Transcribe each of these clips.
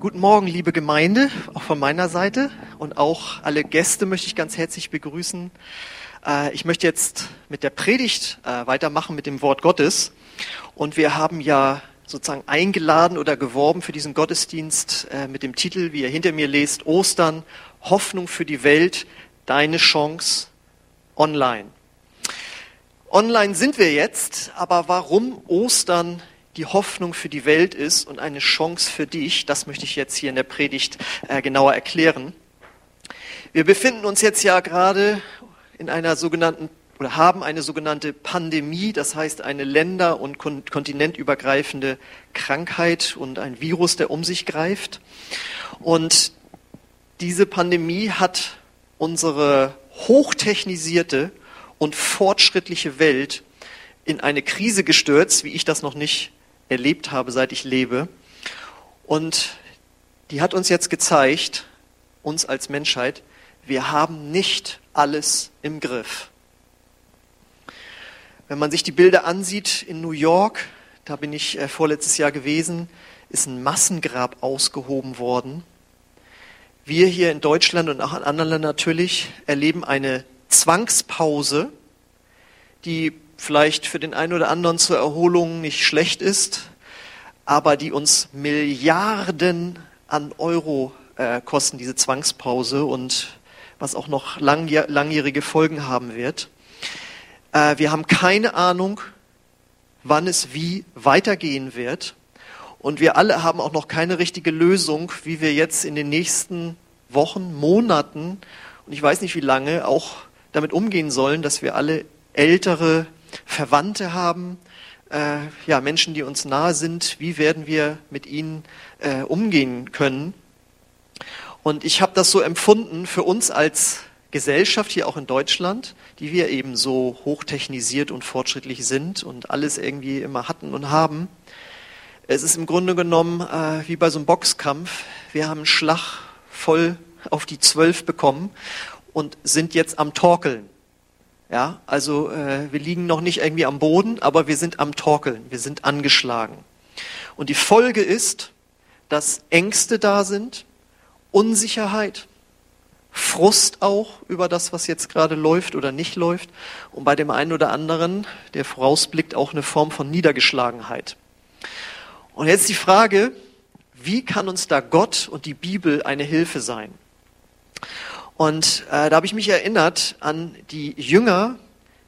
Guten Morgen, liebe Gemeinde, auch von meiner Seite und auch alle Gäste möchte ich ganz herzlich begrüßen. Äh, ich möchte jetzt mit der Predigt äh, weitermachen mit dem Wort Gottes und wir haben ja sozusagen eingeladen oder geworben für diesen Gottesdienst äh, mit dem Titel, wie ihr hinter mir lest, Ostern, Hoffnung für die Welt, deine Chance online. Online sind wir jetzt, aber warum Ostern die Hoffnung für die Welt ist und eine Chance für dich, das möchte ich jetzt hier in der Predigt äh, genauer erklären. Wir befinden uns jetzt ja gerade in einer sogenannten oder haben eine sogenannte Pandemie, das heißt eine länder- und kontinentübergreifende Krankheit und ein Virus, der um sich greift. Und diese Pandemie hat unsere hochtechnisierte und fortschrittliche Welt in eine Krise gestürzt, wie ich das noch nicht erlebt habe, seit ich lebe. Und die hat uns jetzt gezeigt, uns als Menschheit, wir haben nicht alles im Griff. Wenn man sich die Bilder ansieht in New York, da bin ich äh, vorletztes Jahr gewesen, ist ein Massengrab ausgehoben worden. Wir hier in Deutschland und auch in anderen Ländern natürlich erleben eine Zwangspause, die vielleicht für den einen oder anderen zur Erholung nicht schlecht ist, aber die uns Milliarden an Euro äh, kosten, diese Zwangspause und was auch noch langjährige Folgen haben wird. Äh, wir haben keine Ahnung, wann es wie weitergehen wird. Und wir alle haben auch noch keine richtige Lösung, wie wir jetzt in den nächsten Wochen, Monaten und ich weiß nicht wie lange auch damit umgehen sollen, dass wir alle ältere Verwandte haben, äh, ja, Menschen, die uns nahe sind, wie werden wir mit ihnen äh, umgehen können. Und ich habe das so empfunden für uns als Gesellschaft hier auch in Deutschland, die wir eben so hochtechnisiert und fortschrittlich sind und alles irgendwie immer hatten und haben. Es ist im Grunde genommen äh, wie bei so einem Boxkampf. Wir haben einen Schlag voll auf die Zwölf bekommen und sind jetzt am Torkeln. Ja, also äh, wir liegen noch nicht irgendwie am Boden, aber wir sind am Torkeln, wir sind angeschlagen. Und die Folge ist, dass Ängste da sind, Unsicherheit, Frust auch über das, was jetzt gerade läuft oder nicht läuft. Und bei dem einen oder anderen, der vorausblickt, auch eine Form von Niedergeschlagenheit. Und jetzt die Frage, wie kann uns da Gott und die Bibel eine Hilfe sein? Und äh, da habe ich mich erinnert an die Jünger,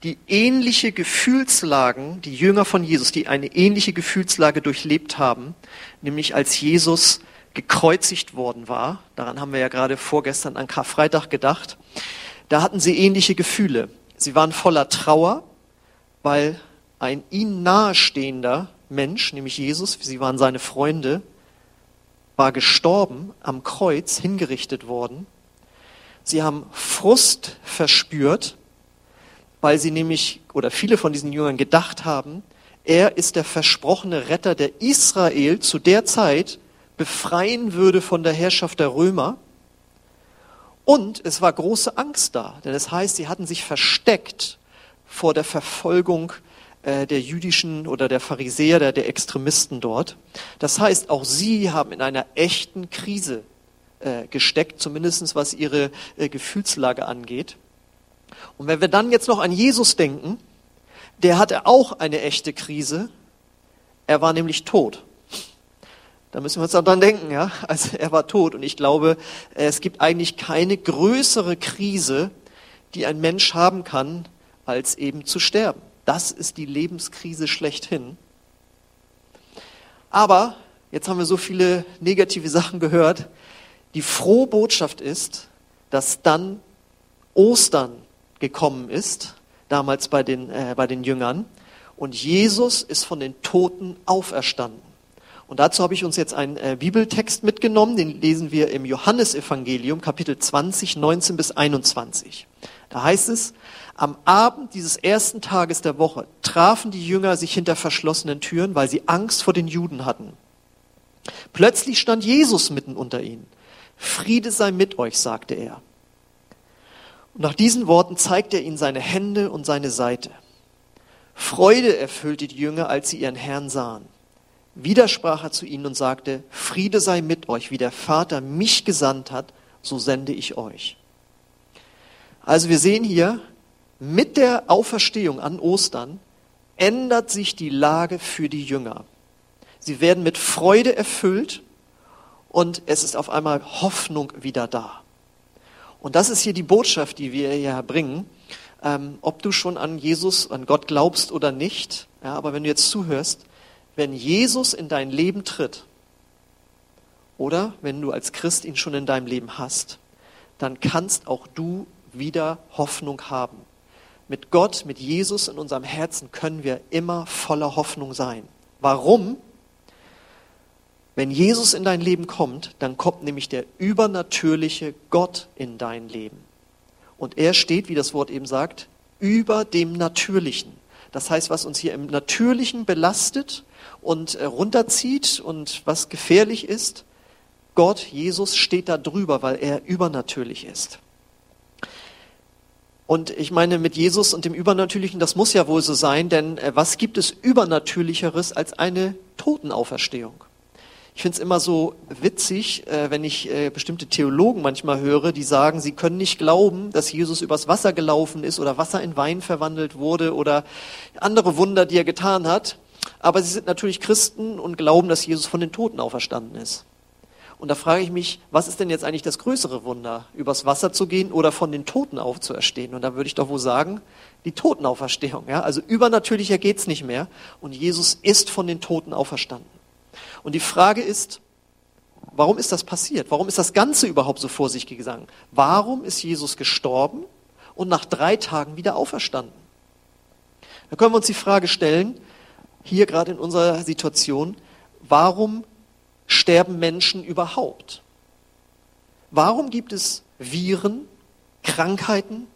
die ähnliche Gefühlslagen, die Jünger von Jesus, die eine ähnliche Gefühlslage durchlebt haben, nämlich als Jesus gekreuzigt worden war. Daran haben wir ja gerade vorgestern an Karfreitag gedacht. Da hatten sie ähnliche Gefühle. Sie waren voller Trauer, weil ein ihnen nahestehender Mensch, nämlich Jesus, sie waren seine Freunde, war gestorben, am Kreuz hingerichtet worden Sie haben Frust verspürt, weil sie nämlich, oder viele von diesen Jüngern gedacht haben, er ist der versprochene Retter, der Israel zu der Zeit befreien würde von der Herrschaft der Römer. Und es war große Angst da, denn es heißt, sie hatten sich versteckt vor der Verfolgung äh, der jüdischen oder der Pharisäer, der, der Extremisten dort. Das heißt, auch sie haben in einer echten Krise äh, gesteckt, zumindest was ihre äh, Gefühlslage angeht. Und wenn wir dann jetzt noch an Jesus denken, der hatte auch eine echte Krise. Er war nämlich tot. Da müssen wir uns dann denken, ja. Also er war tot. Und ich glaube, es gibt eigentlich keine größere Krise, die ein Mensch haben kann, als eben zu sterben. Das ist die Lebenskrise schlechthin. Aber jetzt haben wir so viele negative Sachen gehört. Die frohe Botschaft ist, dass dann Ostern gekommen ist, damals bei den, äh, bei den Jüngern, und Jesus ist von den Toten auferstanden. Und dazu habe ich uns jetzt einen äh, Bibeltext mitgenommen, den lesen wir im Johannesevangelium, Kapitel 20, 19 bis 21. Da heißt es, am Abend dieses ersten Tages der Woche trafen die Jünger sich hinter verschlossenen Türen, weil sie Angst vor den Juden hatten. Plötzlich stand Jesus mitten unter ihnen. Friede sei mit euch, sagte er. Und nach diesen Worten zeigte er ihnen seine Hände und seine Seite. Freude erfüllte die Jünger, als sie ihren Herrn sahen. Wieder sprach er zu ihnen und sagte, Friede sei mit euch, wie der Vater mich gesandt hat, so sende ich euch. Also wir sehen hier, mit der Auferstehung an Ostern ändert sich die Lage für die Jünger. Sie werden mit Freude erfüllt und es ist auf einmal Hoffnung wieder da. Und das ist hier die Botschaft, die wir hier bringen. Ähm, ob du schon an Jesus, an Gott glaubst oder nicht, ja, aber wenn du jetzt zuhörst, wenn Jesus in dein Leben tritt, oder wenn du als Christ ihn schon in deinem Leben hast, dann kannst auch du wieder Hoffnung haben. Mit Gott, mit Jesus in unserem Herzen können wir immer voller Hoffnung sein. Warum? Wenn Jesus in dein Leben kommt, dann kommt nämlich der übernatürliche Gott in dein Leben. Und er steht, wie das Wort eben sagt, über dem Natürlichen. Das heißt, was uns hier im Natürlichen belastet und äh, runterzieht und was gefährlich ist, Gott, Jesus steht da drüber, weil er übernatürlich ist. Und ich meine, mit Jesus und dem Übernatürlichen, das muss ja wohl so sein, denn äh, was gibt es Übernatürlicheres als eine Totenauferstehung? Ich finde es immer so witzig, äh, wenn ich äh, bestimmte Theologen manchmal höre, die sagen, sie können nicht glauben, dass Jesus übers Wasser gelaufen ist oder Wasser in Wein verwandelt wurde oder andere Wunder, die er getan hat. Aber sie sind natürlich Christen und glauben, dass Jesus von den Toten auferstanden ist. Und da frage ich mich, was ist denn jetzt eigentlich das größere Wunder, übers Wasser zu gehen oder von den Toten aufzuerstehen? Und da würde ich doch wohl sagen, die Totenauferstehung. Ja? Also übernatürlicher geht's nicht mehr. Und Jesus ist von den Toten auferstanden. Und die Frage ist, warum ist das passiert? Warum ist das Ganze überhaupt so vor sich gegangen? Warum ist Jesus gestorben und nach drei Tagen wieder auferstanden? Da können wir uns die Frage stellen, hier gerade in unserer Situation, warum sterben Menschen überhaupt? Warum gibt es Viren, Krankheiten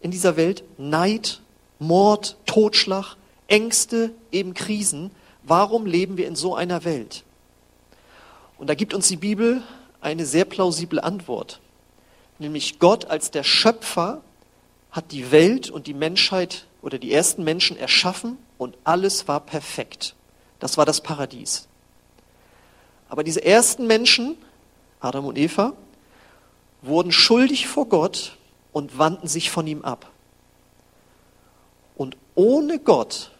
in dieser Welt, Neid, Mord, Totschlag, Ängste, eben Krisen? Warum leben wir in so einer Welt? Und da gibt uns die Bibel eine sehr plausible Antwort. Nämlich Gott als der Schöpfer hat die Welt und die Menschheit oder die ersten Menschen erschaffen und alles war perfekt. Das war das Paradies. Aber diese ersten Menschen, Adam und Eva, wurden schuldig vor Gott und wandten sich von ihm ab. Und ohne Gott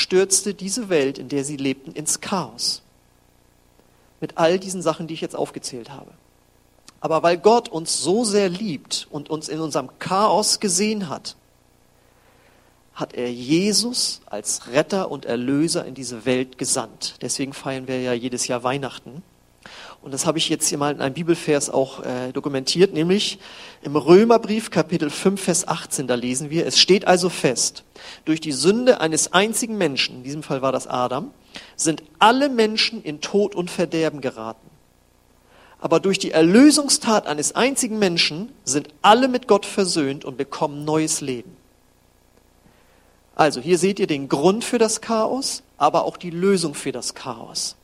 stürzte diese Welt, in der sie lebten, ins Chaos. Mit all diesen Sachen, die ich jetzt aufgezählt habe. Aber weil Gott uns so sehr liebt und uns in unserem Chaos gesehen hat, hat er Jesus als Retter und Erlöser in diese Welt gesandt. Deswegen feiern wir ja jedes Jahr Weihnachten. Und das habe ich jetzt hier mal in einem Bibelvers auch äh, dokumentiert, nämlich im Römerbrief Kapitel 5, Vers 18, da lesen wir, es steht also fest, durch die Sünde eines einzigen Menschen, in diesem Fall war das Adam, sind alle Menschen in Tod und Verderben geraten. Aber durch die Erlösungstat eines einzigen Menschen sind alle mit Gott versöhnt und bekommen neues Leben. Also hier seht ihr den Grund für das Chaos, aber auch die Lösung für das Chaos.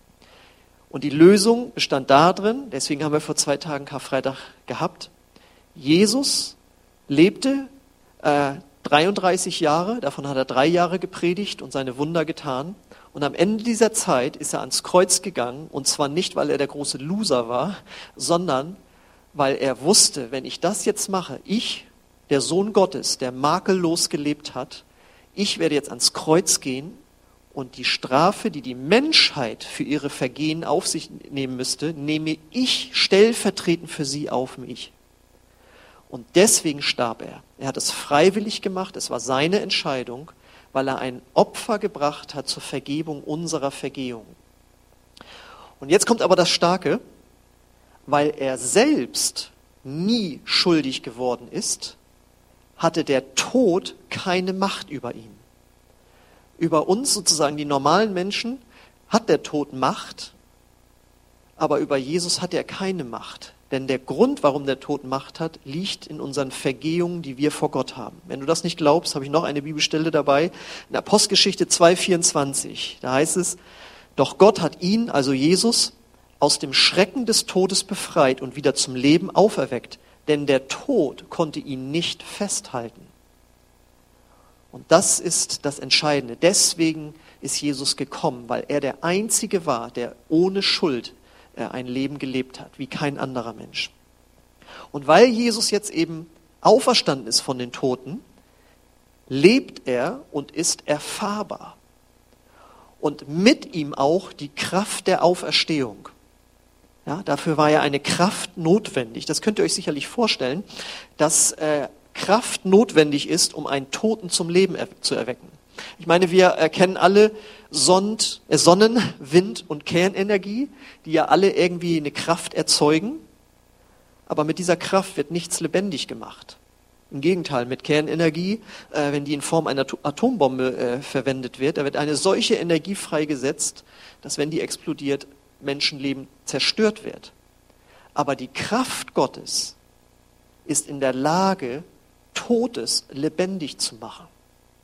Und die Lösung bestand darin, deswegen haben wir vor zwei Tagen Karfreitag gehabt, Jesus lebte äh, 33 Jahre, davon hat er drei Jahre gepredigt und seine Wunder getan. Und am Ende dieser Zeit ist er ans Kreuz gegangen, und zwar nicht, weil er der große Loser war, sondern weil er wusste, wenn ich das jetzt mache, ich, der Sohn Gottes, der makellos gelebt hat, ich werde jetzt ans Kreuz gehen und die Strafe, die die Menschheit für ihre Vergehen auf sich nehmen müsste, nehme ich stellvertretend für sie auf mich. Und deswegen starb er. Er hat es freiwillig gemacht, es war seine Entscheidung, weil er ein Opfer gebracht hat zur Vergebung unserer Vergehung. Und jetzt kommt aber das Starke, weil er selbst nie schuldig geworden ist, hatte der Tod keine Macht über ihn über uns sozusagen, die normalen Menschen, hat der Tod Macht, aber über Jesus hat er keine Macht. Denn der Grund, warum der Tod Macht hat, liegt in unseren Vergehungen, die wir vor Gott haben. Wenn du das nicht glaubst, habe ich noch eine Bibelstelle dabei. In Apostelgeschichte 2,24. Da heißt es, doch Gott hat ihn, also Jesus, aus dem Schrecken des Todes befreit und wieder zum Leben auferweckt. Denn der Tod konnte ihn nicht festhalten. Und das ist das Entscheidende. Deswegen ist Jesus gekommen, weil er der Einzige war, der ohne Schuld äh, ein Leben gelebt hat, wie kein anderer Mensch. Und weil Jesus jetzt eben auferstanden ist von den Toten, lebt er und ist erfahrbar. Und mit ihm auch die Kraft der Auferstehung. Ja, dafür war ja eine Kraft notwendig. Das könnt ihr euch sicherlich vorstellen, dass äh, Kraft notwendig ist, um einen Toten zum Leben er zu erwecken. Ich meine, wir erkennen alle Sond, äh, Sonnen, Wind und Kernenergie, die ja alle irgendwie eine Kraft erzeugen. Aber mit dieser Kraft wird nichts lebendig gemacht. Im Gegenteil, mit Kernenergie, äh, wenn die in Form einer Atombombe äh, verwendet wird, da wird eine solche Energie freigesetzt, dass wenn die explodiert, Menschenleben zerstört wird. Aber die Kraft Gottes ist in der Lage, Todes lebendig zu machen.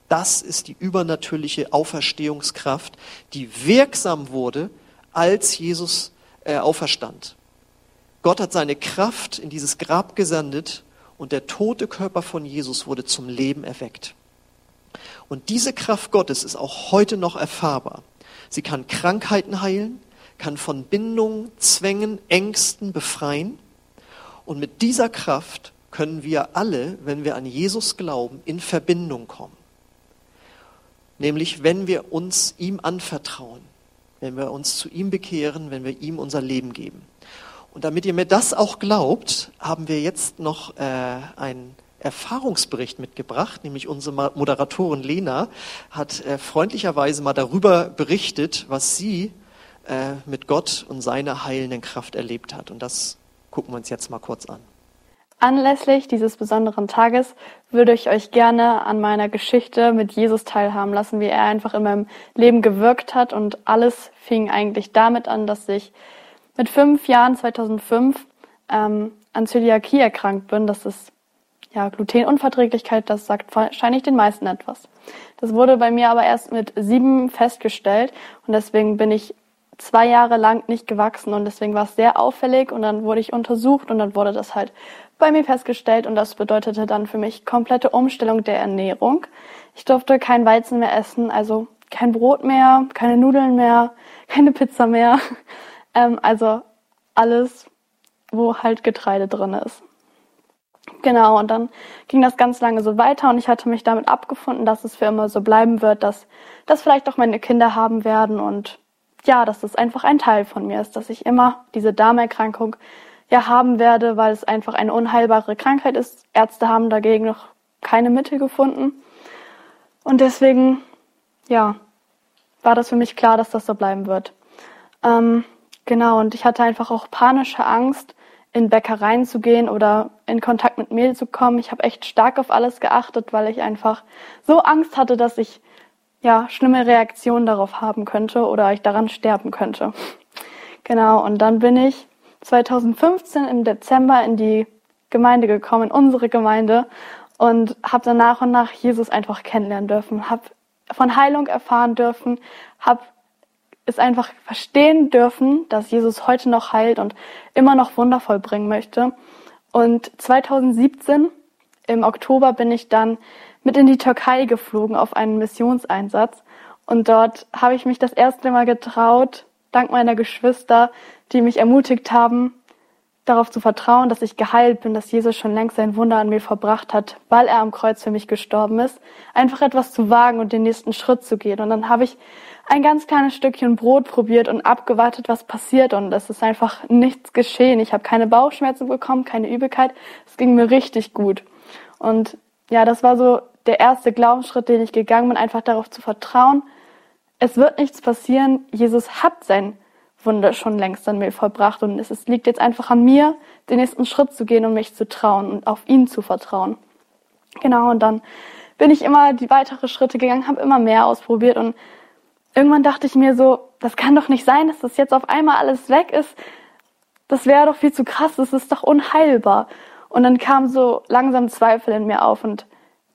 Das ist die übernatürliche Auferstehungskraft, die wirksam wurde, als Jesus äh, auferstand. Gott hat seine Kraft in dieses Grab gesandet und der tote Körper von Jesus wurde zum Leben erweckt. Und diese Kraft Gottes ist auch heute noch erfahrbar. Sie kann Krankheiten heilen, kann von Bindungen, Zwängen, Ängsten befreien. Und mit dieser Kraft können wir alle, wenn wir an Jesus glauben, in Verbindung kommen. Nämlich, wenn wir uns ihm anvertrauen, wenn wir uns zu ihm bekehren, wenn wir ihm unser Leben geben. Und damit ihr mir das auch glaubt, haben wir jetzt noch äh, einen Erfahrungsbericht mitgebracht, nämlich unsere Moderatorin Lena hat äh, freundlicherweise mal darüber berichtet, was sie äh, mit Gott und seiner heilenden Kraft erlebt hat. Und das gucken wir uns jetzt mal kurz an. Anlässlich dieses besonderen Tages würde ich euch gerne an meiner Geschichte mit Jesus teilhaben lassen, wie er einfach in meinem Leben gewirkt hat. Und alles fing eigentlich damit an, dass ich mit fünf Jahren, 2005, ähm, an Zöliakie erkrankt bin. Das ist ja Glutenunverträglichkeit, das sagt wahrscheinlich den meisten etwas. Das wurde bei mir aber erst mit sieben festgestellt und deswegen bin ich zwei Jahre lang nicht gewachsen und deswegen war es sehr auffällig und dann wurde ich untersucht und dann wurde das halt bei mir festgestellt und das bedeutete dann für mich komplette Umstellung der Ernährung. Ich durfte kein Weizen mehr essen, also kein Brot mehr, keine Nudeln mehr, keine Pizza mehr. Ähm, also alles, wo halt Getreide drin ist. Genau, und dann ging das ganz lange so weiter und ich hatte mich damit abgefunden, dass es für immer so bleiben wird, dass das vielleicht auch meine Kinder haben werden und ja, dass das einfach ein Teil von mir ist, dass ich immer diese Darmerkrankung ja haben werde, weil es einfach eine unheilbare Krankheit ist. Ärzte haben dagegen noch keine Mittel gefunden. Und deswegen, ja, war das für mich klar, dass das so bleiben wird. Ähm, genau, und ich hatte einfach auch panische Angst, in Bäckereien zu gehen oder in Kontakt mit Mehl zu kommen. Ich habe echt stark auf alles geachtet, weil ich einfach so Angst hatte, dass ich ja, schlimme Reaktionen darauf haben könnte oder ich daran sterben könnte. Genau, und dann bin ich 2015 im Dezember in die Gemeinde gekommen, in unsere Gemeinde und habe dann nach und nach Jesus einfach kennenlernen dürfen, habe von Heilung erfahren dürfen, habe es einfach verstehen dürfen, dass Jesus heute noch heilt und immer noch wundervoll bringen möchte. Und 2017 im Oktober bin ich dann mit in die Türkei geflogen auf einen Missionseinsatz. Und dort habe ich mich das erste Mal getraut, dank meiner Geschwister, die mich ermutigt haben, darauf zu vertrauen, dass ich geheilt bin, dass Jesus schon längst sein Wunder an mir verbracht hat, weil er am Kreuz für mich gestorben ist, einfach etwas zu wagen und den nächsten Schritt zu gehen. Und dann habe ich ein ganz kleines Stückchen Brot probiert und abgewartet, was passiert. Und es ist einfach nichts geschehen. Ich habe keine Bauchschmerzen bekommen, keine Übelkeit. Es ging mir richtig gut. Und ja, das war so der erste Glaubensschritt, den ich gegangen bin, einfach darauf zu vertrauen, es wird nichts passieren. Jesus hat sein Wunder schon längst an mir vollbracht und es liegt jetzt einfach an mir, den nächsten Schritt zu gehen und mich zu trauen und auf ihn zu vertrauen. Genau, und dann bin ich immer die weitere Schritte gegangen, habe immer mehr ausprobiert und irgendwann dachte ich mir so, das kann doch nicht sein, dass das jetzt auf einmal alles weg ist. Das wäre doch viel zu krass, das ist doch unheilbar. Und dann kam so langsam Zweifel in mir auf und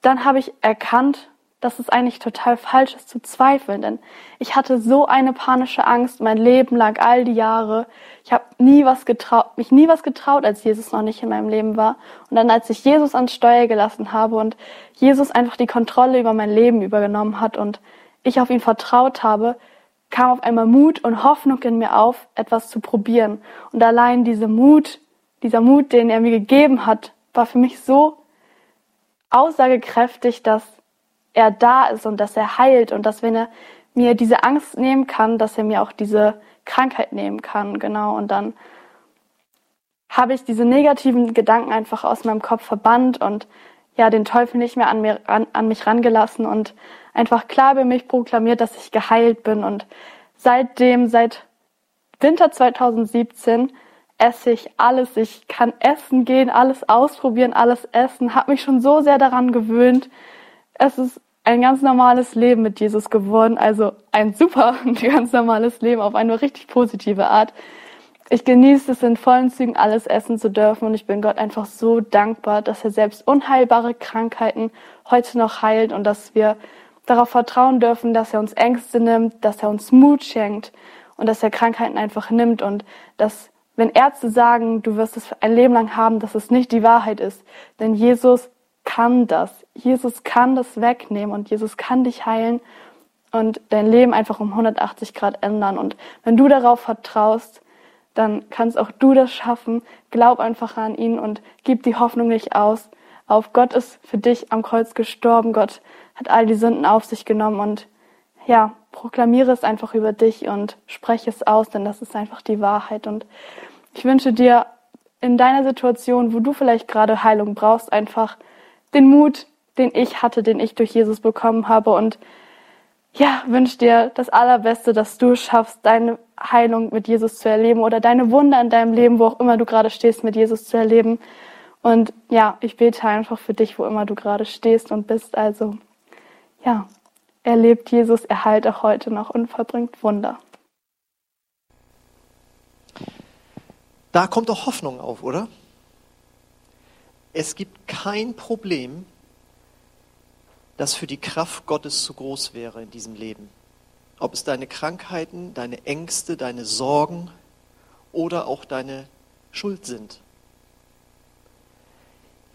dann habe ich erkannt, dass es eigentlich total falsch ist zu zweifeln, denn ich hatte so eine panische Angst mein Leben lang, all die Jahre. Ich habe nie was getraut, mich nie was getraut, als Jesus noch nicht in meinem Leben war. Und dann, als ich Jesus ans Steuer gelassen habe und Jesus einfach die Kontrolle über mein Leben übergenommen hat und ich auf ihn vertraut habe, kam auf einmal Mut und Hoffnung in mir auf, etwas zu probieren. Und allein dieser Mut, dieser Mut, den er mir gegeben hat, war für mich so aussagekräftig, dass er da ist und dass er heilt und dass wenn er mir diese Angst nehmen kann, dass er mir auch diese Krankheit nehmen kann, genau. Und dann habe ich diese negativen Gedanken einfach aus meinem Kopf verbannt und ja, den Teufel nicht mehr an, mir, an, an mich rangelassen und einfach klar über mich proklamiert, dass ich geheilt bin. Und seitdem, seit Winter 2017, esse ich alles. Ich kann essen gehen, alles ausprobieren, alles essen. Habe mich schon so sehr daran gewöhnt. Es ist ein ganz normales Leben mit Jesus geworden. Also ein super, ganz normales Leben auf eine richtig positive Art. Ich genieße es in vollen Zügen alles essen zu dürfen und ich bin Gott einfach so dankbar, dass er selbst unheilbare Krankheiten heute noch heilt und dass wir darauf vertrauen dürfen, dass er uns Ängste nimmt, dass er uns Mut schenkt und dass er Krankheiten einfach nimmt und dass, wenn Ärzte sagen, du wirst es ein Leben lang haben, dass es nicht die Wahrheit ist. Denn Jesus kann das. Jesus kann das wegnehmen und Jesus kann dich heilen und dein Leben einfach um 180 Grad ändern. Und wenn du darauf vertraust, dann kannst auch du das schaffen. Glaub einfach an ihn und gib die Hoffnung nicht aus. Auf Gott ist für dich am Kreuz gestorben. Gott hat all die Sünden auf sich genommen und ja, proklamiere es einfach über dich und spreche es aus, denn das ist einfach die Wahrheit. Und ich wünsche dir in deiner Situation, wo du vielleicht gerade Heilung brauchst, einfach den Mut, den ich hatte, den ich durch Jesus bekommen habe und ja, wünsche dir das Allerbeste, dass du schaffst, deine Heilung mit Jesus zu erleben oder deine Wunder in deinem Leben, wo auch immer du gerade stehst, mit Jesus zu erleben. Und ja, ich bete einfach für dich, wo immer du gerade stehst und bist. Also ja, er lebt Jesus, er heilt auch heute noch und verbringt Wunder. Da kommt doch Hoffnung auf, oder? Es gibt kein Problem, das für die Kraft Gottes zu groß wäre in diesem Leben. Ob es deine Krankheiten, deine Ängste, deine Sorgen oder auch deine Schuld sind.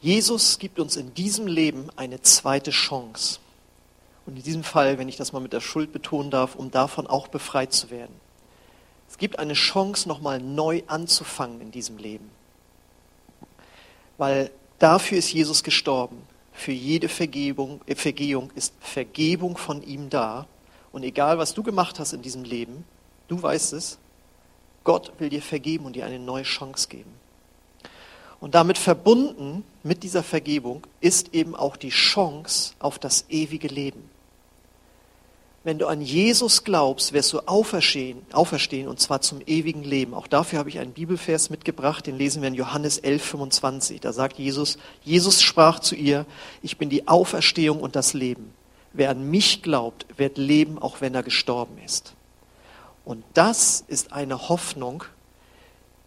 Jesus gibt uns in diesem Leben eine zweite Chance. Und in diesem Fall, wenn ich das mal mit der Schuld betonen darf, um davon auch befreit zu werden. Es gibt eine Chance, nochmal neu anzufangen in diesem Leben. Weil dafür ist Jesus gestorben für jede Vergebung, äh, Vergehung ist Vergebung von ihm da. Und egal, was du gemacht hast in diesem Leben, du weißt es, Gott will dir vergeben und dir eine neue Chance geben. Und damit verbunden mit dieser Vergebung ist eben auch die Chance auf das ewige Leben. Wenn du an Jesus glaubst, wirst du auferstehen, auferstehen und zwar zum ewigen Leben. Auch dafür habe ich einen Bibelvers mitgebracht, den lesen wir in Johannes 11, 25. Da sagt Jesus, Jesus sprach zu ihr, ich bin die Auferstehung und das Leben. Wer an mich glaubt, wird leben, auch wenn er gestorben ist. Und das ist eine Hoffnung,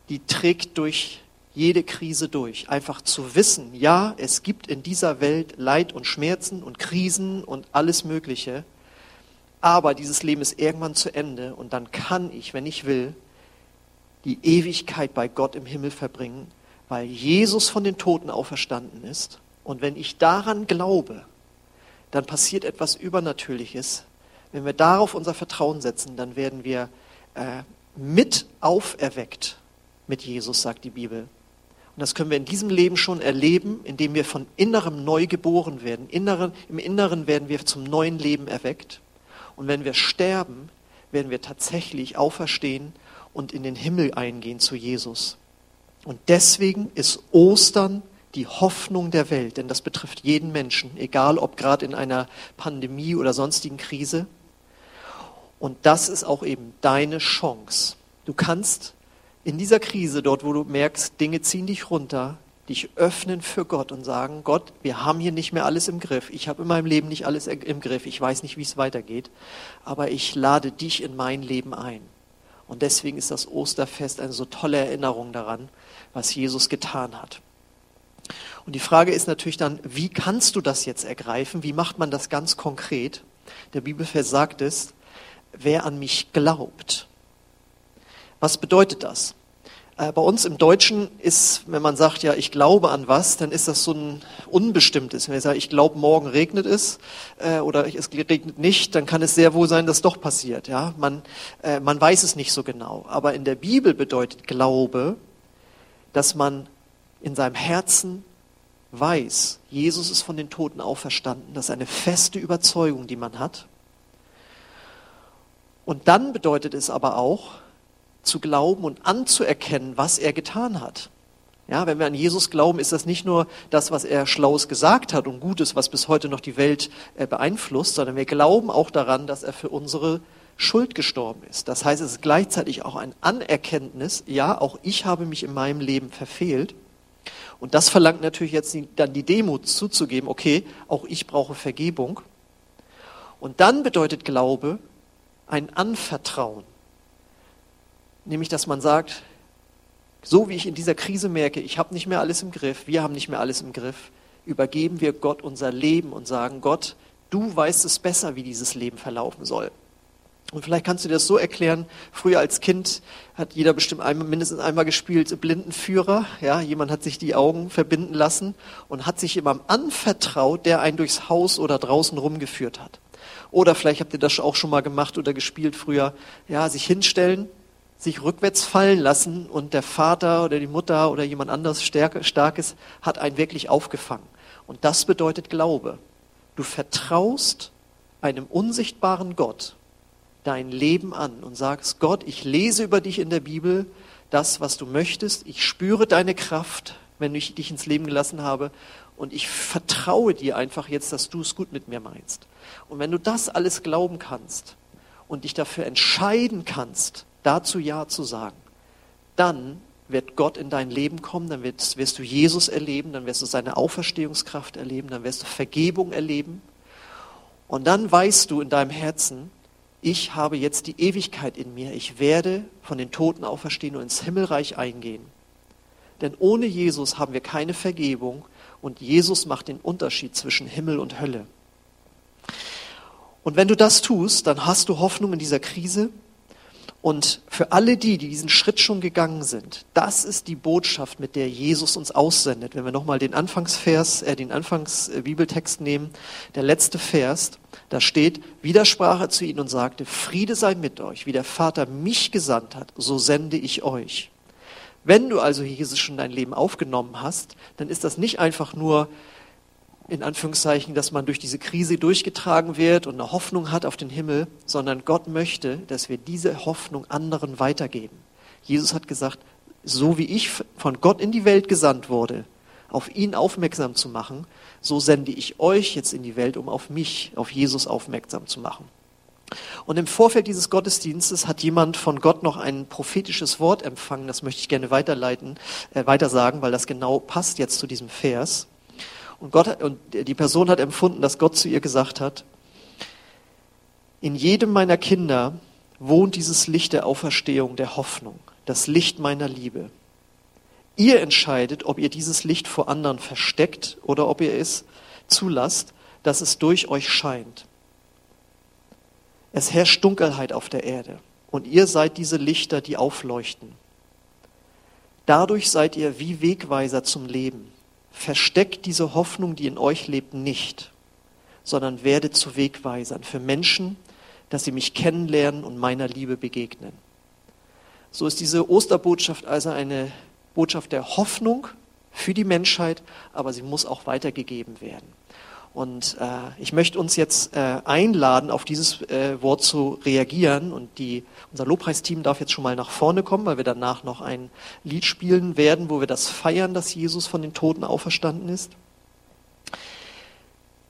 die trägt durch jede Krise durch. Einfach zu wissen, ja, es gibt in dieser Welt Leid und Schmerzen und Krisen und alles Mögliche aber dieses Leben ist irgendwann zu Ende und dann kann ich, wenn ich will, die Ewigkeit bei Gott im Himmel verbringen, weil Jesus von den Toten auferstanden ist. Und wenn ich daran glaube, dann passiert etwas Übernatürliches. Wenn wir darauf unser Vertrauen setzen, dann werden wir äh, mit auferweckt mit Jesus, sagt die Bibel. Und das können wir in diesem Leben schon erleben, indem wir von Innerem neu geboren werden. Inneren, Im Inneren werden wir zum neuen Leben erweckt. Und wenn wir sterben, werden wir tatsächlich auferstehen und in den Himmel eingehen zu Jesus. Und deswegen ist Ostern die Hoffnung der Welt, denn das betrifft jeden Menschen, egal ob gerade in einer Pandemie oder sonstigen Krise. Und das ist auch eben deine Chance. Du kannst in dieser Krise, dort wo du merkst, Dinge ziehen dich runter, dich öffnen für Gott und sagen, Gott, wir haben hier nicht mehr alles im Griff. Ich habe in meinem Leben nicht alles im Griff. Ich weiß nicht, wie es weitergeht. Aber ich lade dich in mein Leben ein. Und deswegen ist das Osterfest eine so tolle Erinnerung daran, was Jesus getan hat. Und die Frage ist natürlich dann, wie kannst du das jetzt ergreifen? Wie macht man das ganz konkret? Der Bibelvers sagt es, wer an mich glaubt. Was bedeutet das? Äh, bei uns im Deutschen ist, wenn man sagt, ja, ich glaube an was, dann ist das so ein Unbestimmtes. Wenn ich sage, ich glaube, morgen regnet es äh, oder es regnet nicht, dann kann es sehr wohl sein, dass doch passiert. Ja, man, äh, man weiß es nicht so genau. Aber in der Bibel bedeutet Glaube, dass man in seinem Herzen weiß, Jesus ist von den Toten auferstanden. Das ist eine feste Überzeugung, die man hat. Und dann bedeutet es aber auch, zu glauben und anzuerkennen, was er getan hat. Ja, wenn wir an Jesus glauben, ist das nicht nur das, was er Schlaues gesagt hat und Gutes, was bis heute noch die Welt äh, beeinflusst, sondern wir glauben auch daran, dass er für unsere Schuld gestorben ist. Das heißt, es ist gleichzeitig auch ein Anerkenntnis, ja, auch ich habe mich in meinem Leben verfehlt. Und das verlangt natürlich jetzt dann die Demut zuzugeben, okay, auch ich brauche Vergebung. Und dann bedeutet Glaube ein Anvertrauen. Nämlich, dass man sagt, so wie ich in dieser Krise merke, ich habe nicht mehr alles im Griff, wir haben nicht mehr alles im Griff, übergeben wir Gott unser Leben und sagen, Gott, du weißt es besser, wie dieses Leben verlaufen soll. Und vielleicht kannst du dir das so erklären, früher als Kind hat jeder bestimmt einmal, mindestens einmal gespielt Blindenführer. Ja, jemand hat sich die Augen verbinden lassen und hat sich jemandem anvertraut, der einen durchs Haus oder draußen rumgeführt hat. Oder vielleicht habt ihr das auch schon mal gemacht oder gespielt früher. Ja, sich hinstellen, sich rückwärts fallen lassen und der Vater oder die Mutter oder jemand anderes Starkes hat einen wirklich aufgefangen. Und das bedeutet Glaube. Du vertraust einem unsichtbaren Gott dein Leben an und sagst, Gott, ich lese über dich in der Bibel das, was du möchtest. Ich spüre deine Kraft, wenn ich dich ins Leben gelassen habe. Und ich vertraue dir einfach jetzt, dass du es gut mit mir meinst. Und wenn du das alles glauben kannst und dich dafür entscheiden kannst, dazu Ja zu sagen, dann wird Gott in dein Leben kommen, dann wirst, wirst, du Jesus erleben, dann wirst du seine Auferstehungskraft erleben, dann wirst du Vergebung erleben. Und dann weißt du in deinem Herzen, ich habe jetzt die Ewigkeit in mir, ich werde von den Toten auferstehen und ins Himmelreich eingehen. Denn ohne Jesus haben wir keine Vergebung und Jesus macht den Unterschied zwischen Himmel und Hölle. Und wenn du das tust, dann hast du Hoffnung in dieser Krise, und für alle die, die diesen Schritt schon gegangen sind, das ist die Botschaft, mit der Jesus uns aussendet. Wenn wir nochmal den Anfangsvers, äh, den Anfangsbibeltext nehmen, der letzte Vers, da steht, widersprach er zu ihnen und sagte, Friede sei mit euch, wie der Vater mich gesandt hat, so sende ich euch. Wenn du also Jesus schon dein Leben aufgenommen hast, dann ist das nicht einfach nur in Anführungszeichen, dass man durch diese Krise durchgetragen wird und eine Hoffnung hat auf den Himmel, sondern Gott möchte, dass wir diese Hoffnung anderen weitergeben. Jesus hat gesagt, so wie ich von Gott in die Welt gesandt wurde, auf ihn aufmerksam zu machen, so sende ich euch jetzt in die Welt, um auf mich, auf Jesus aufmerksam zu machen. Und im Vorfeld dieses Gottesdienstes hat jemand von Gott noch ein prophetisches Wort empfangen. Das möchte ich gerne weiterleiten, äh, weitersagen, weil das genau passt jetzt zu diesem Vers. Und, Gott, und die Person hat empfunden, dass Gott zu ihr gesagt hat, in jedem meiner Kinder wohnt dieses Licht der Auferstehung, der Hoffnung, das Licht meiner Liebe. Ihr entscheidet, ob ihr dieses Licht vor anderen versteckt oder ob ihr es zulasst, dass es durch euch scheint. Es herrscht Dunkelheit auf der Erde und ihr seid diese Lichter, die aufleuchten. Dadurch seid ihr wie Wegweiser zum Leben. Versteckt diese Hoffnung, die in euch lebt, nicht, sondern werdet zu Wegweisern für Menschen, dass sie mich kennenlernen und meiner Liebe begegnen. So ist diese Osterbotschaft also eine Botschaft der Hoffnung für die Menschheit, aber sie muss auch weitergegeben werden. Und äh, ich möchte uns jetzt äh, einladen, auf dieses äh, Wort zu reagieren. Und die, unser Lobpreisteam darf jetzt schon mal nach vorne kommen, weil wir danach noch ein Lied spielen werden, wo wir das feiern, dass Jesus von den Toten auferstanden ist.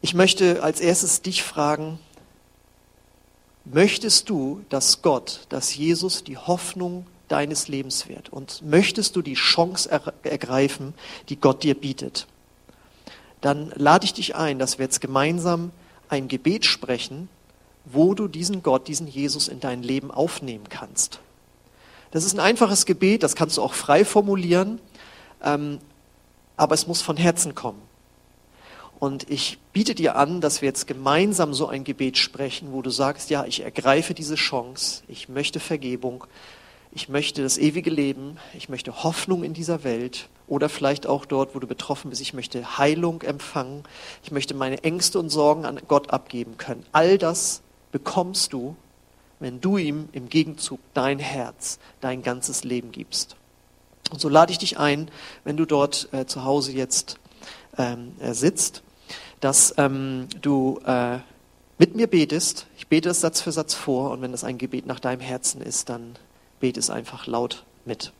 Ich möchte als erstes dich fragen, möchtest du, dass Gott, dass Jesus die Hoffnung deines Lebens wird? Und möchtest du die Chance ergreifen, die Gott dir bietet? Dann lade ich dich ein, dass wir jetzt gemeinsam ein Gebet sprechen, wo du diesen Gott, diesen Jesus in dein Leben aufnehmen kannst. Das ist ein einfaches Gebet, das kannst du auch frei formulieren, ähm, aber es muss von Herzen kommen. Und ich biete dir an, dass wir jetzt gemeinsam so ein Gebet sprechen, wo du sagst, ja, ich ergreife diese Chance, ich möchte Vergebung, ich möchte das ewige Leben, ich möchte Hoffnung in dieser Welt oder vielleicht auch dort, wo du betroffen bist, ich möchte Heilung empfangen, ich möchte meine Ängste und Sorgen an Gott abgeben können. All das bekommst du, wenn du ihm im Gegenzug dein Herz, dein ganzes Leben gibst. Und so lade ich dich ein, wenn du dort äh, zu Hause jetzt ähm, äh, sitzt, dass ähm, du äh, mit mir betest. Ich bete es Satz für Satz vor und wenn das ein Gebet nach deinem Herzen ist, dann bete es einfach laut mit.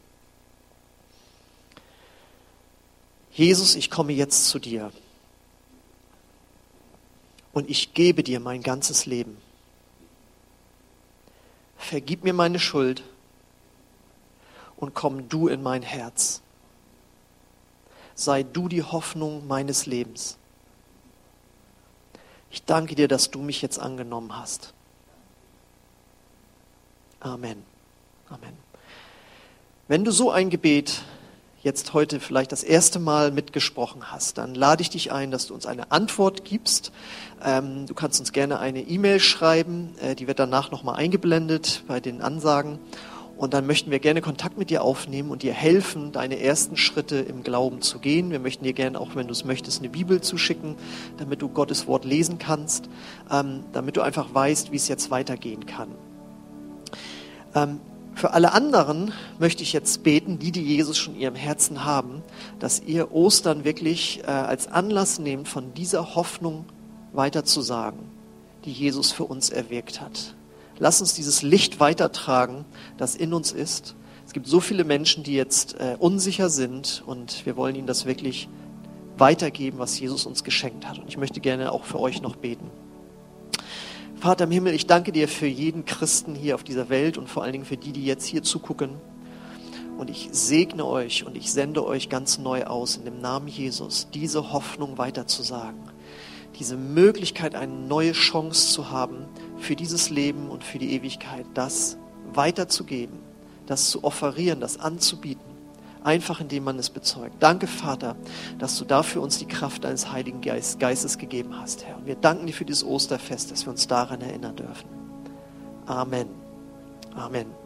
Jesus, ich komme jetzt zu dir und ich gebe dir mein ganzes Leben. Vergib mir meine Schuld und komm du in mein Herz. Sei du die Hoffnung meines Lebens. Ich danke dir, dass du mich jetzt angenommen hast. Amen. Amen. Wenn du so ein Gebet jetzt heute vielleicht das erste Mal mitgesprochen hast, dann lade ich dich ein, dass du uns eine Antwort gibst. Ähm, du kannst uns gerne eine E-Mail schreiben, äh, die wird danach nochmal eingeblendet bei den Ansagen. Und dann möchten wir gerne Kontakt mit dir aufnehmen und dir helfen, deine ersten Schritte im Glauben zu gehen. Wir möchten dir gerne, auch wenn du es möchtest, eine Bibel zuschicken, damit du Gottes Wort lesen kannst, ähm, damit du einfach weißt, wie es jetzt weitergehen kann. Für alle anderen möchte ich jetzt beten, die, die Jesus schon in ihrem Herzen haben, dass ihr Ostern wirklich äh, als Anlass nehmt, von dieser Hoffnung weiterzusagen, die Jesus für uns erwirkt hat. Lass uns dieses Licht weitertragen, das in uns ist. Es gibt so viele Menschen, die jetzt äh, unsicher sind und wir wollen ihnen das wirklich weitergeben, was Jesus uns geschenkt hat. Und ich möchte gerne auch für euch noch beten. Vater im Himmel, ich danke dir für jeden Christen hier auf dieser Welt und vor allen Dingen für die, die jetzt hier zugucken. Und ich segne euch und ich sende euch ganz neu aus, in dem Namen Jesus, diese Hoffnung weiterzusagen. Diese Möglichkeit, eine neue Chance zu haben, für dieses Leben und für die Ewigkeit, das weiterzugeben, das zu offerieren, das anzubieten, einfach indem man es bezeugt. Danke, Vater, dass du dafür uns die Kraft deines Heiligen Geist, Geistes gegeben hast, Herr. Und wir danken dir für dieses Osterfest, dass wir uns daran erinnern dürfen. Amen. Amen.